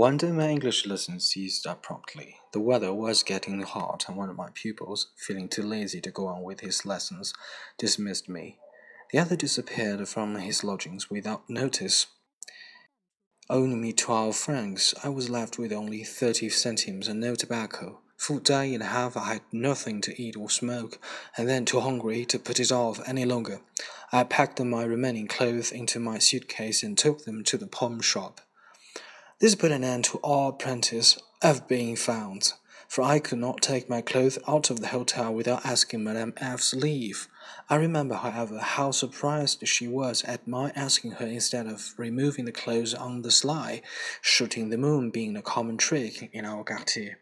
One day my English lesson ceased abruptly. The weather was getting hot, and one of my pupils, feeling too lazy to go on with his lessons, dismissed me. The other disappeared from his lodgings without notice. Owing me twelve francs, I was left with only thirty centimes and no tobacco. For a day and a half I had nothing to eat or smoke, and then too hungry to put it off any longer. I packed my remaining clothes into my suitcase and took them to the pawn shop. This put an end to all practice of being found, for I could not take my clothes out of the hotel without asking Madame F's leave. I remember, however, how surprised she was at my asking her instead of removing the clothes on the sly, shooting the moon being a common trick in our quartier.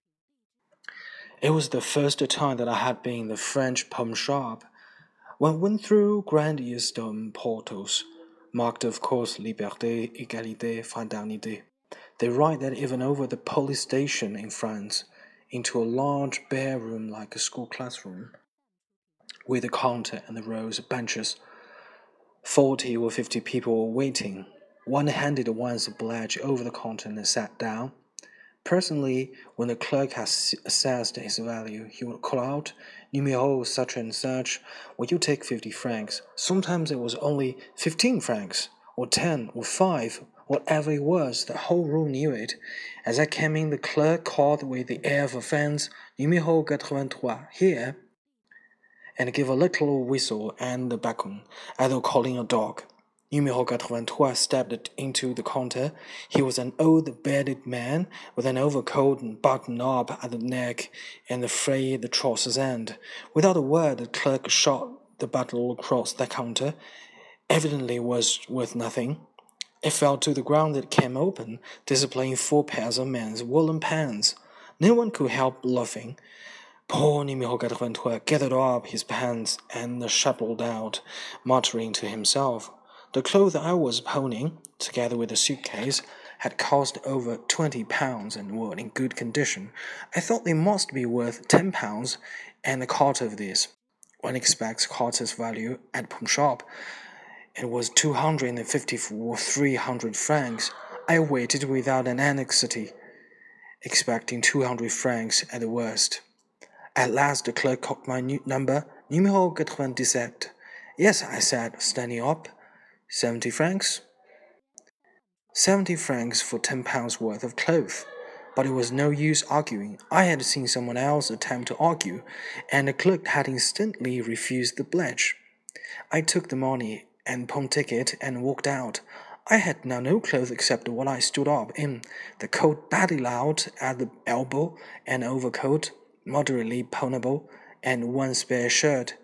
It was the first time that I had been in the French pawn shop. When we went through stone portals, marked of course Liberté, Égalité, Fraternité. They write that even over the police station in France, into a large bare room like a school classroom, with a counter and the rows of benches. Forty or fifty people were waiting. One handed one's badge over the counter and sat down. Personally, when the clerk has assessed his value, he would call out, Numéro oh, such and such, will you take fifty francs? Sometimes it was only fifteen francs, or ten, or five, Whatever it was, the whole room knew it. As I came in, the clerk called with the air of offense, Numéro 83, here, and gave a little whistle and a beckon, as though calling a dog. Numéro 83 stepped into the counter. He was an old bearded man with an overcoat and button up at the neck and the frayed trousers end. Without a word, the clerk shot the bottle across the counter. Evidently was worth nothing. It fell to the ground and came open, displaying four pairs of men's woolen pants. No one could help laughing. Poor 83 gathered up his pants and shuffled out, muttering to himself. The clothes I was pawning, together with the suitcase, had cost over twenty pounds and were in good condition. I thought they must be worth ten pounds, and a quarter of this. One expects quarter's value at pawn shop. It was two hundred and fifty or three hundred francs. I waited without an anxiety, expecting two hundred francs at the worst. At last the clerk called my new number, numéro 97. Yes, I said, standing up. Seventy francs? Seventy francs for ten pounds worth of clothes. But it was no use arguing. I had seen someone else attempt to argue, and the clerk had instantly refused the pledge. I took the money and pawn ticket and walked out. I had now no clothes except what I stood up in the coat badly out at the elbow, an overcoat, moderately pawnable, and one spare shirt.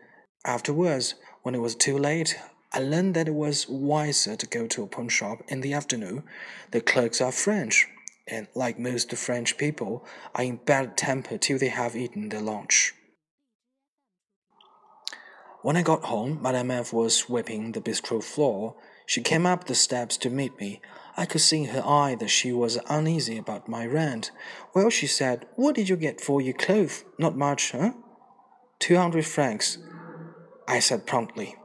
Afterwards, when it was too late, I learned that it was wiser to go to a pawn shop in the afternoon. The clerks are French, and like most French people, are in bad temper till they have eaten their lunch. When I got home, Madame F was sweeping the bistro floor. She came up the steps to meet me. I could see in her eye that she was uneasy about my rent. Well, she said, what did you get for your clothes? Not much, huh? Two hundred francs, I said promptly.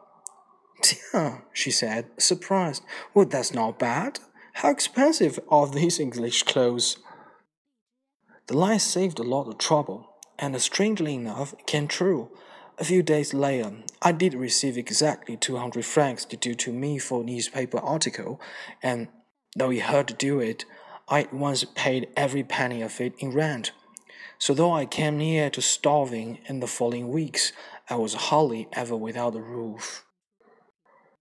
Tiens, she said, surprised. Well, that's not bad. How expensive are these English clothes? The lie saved a lot of trouble, and strangely enough, it came true. A few days later, I did receive exactly 200 francs due to me for a newspaper article, and though it hurt to do it, I at once paid every penny of it in rent. So though I came near to starving in the following weeks, I was hardly ever without a roof.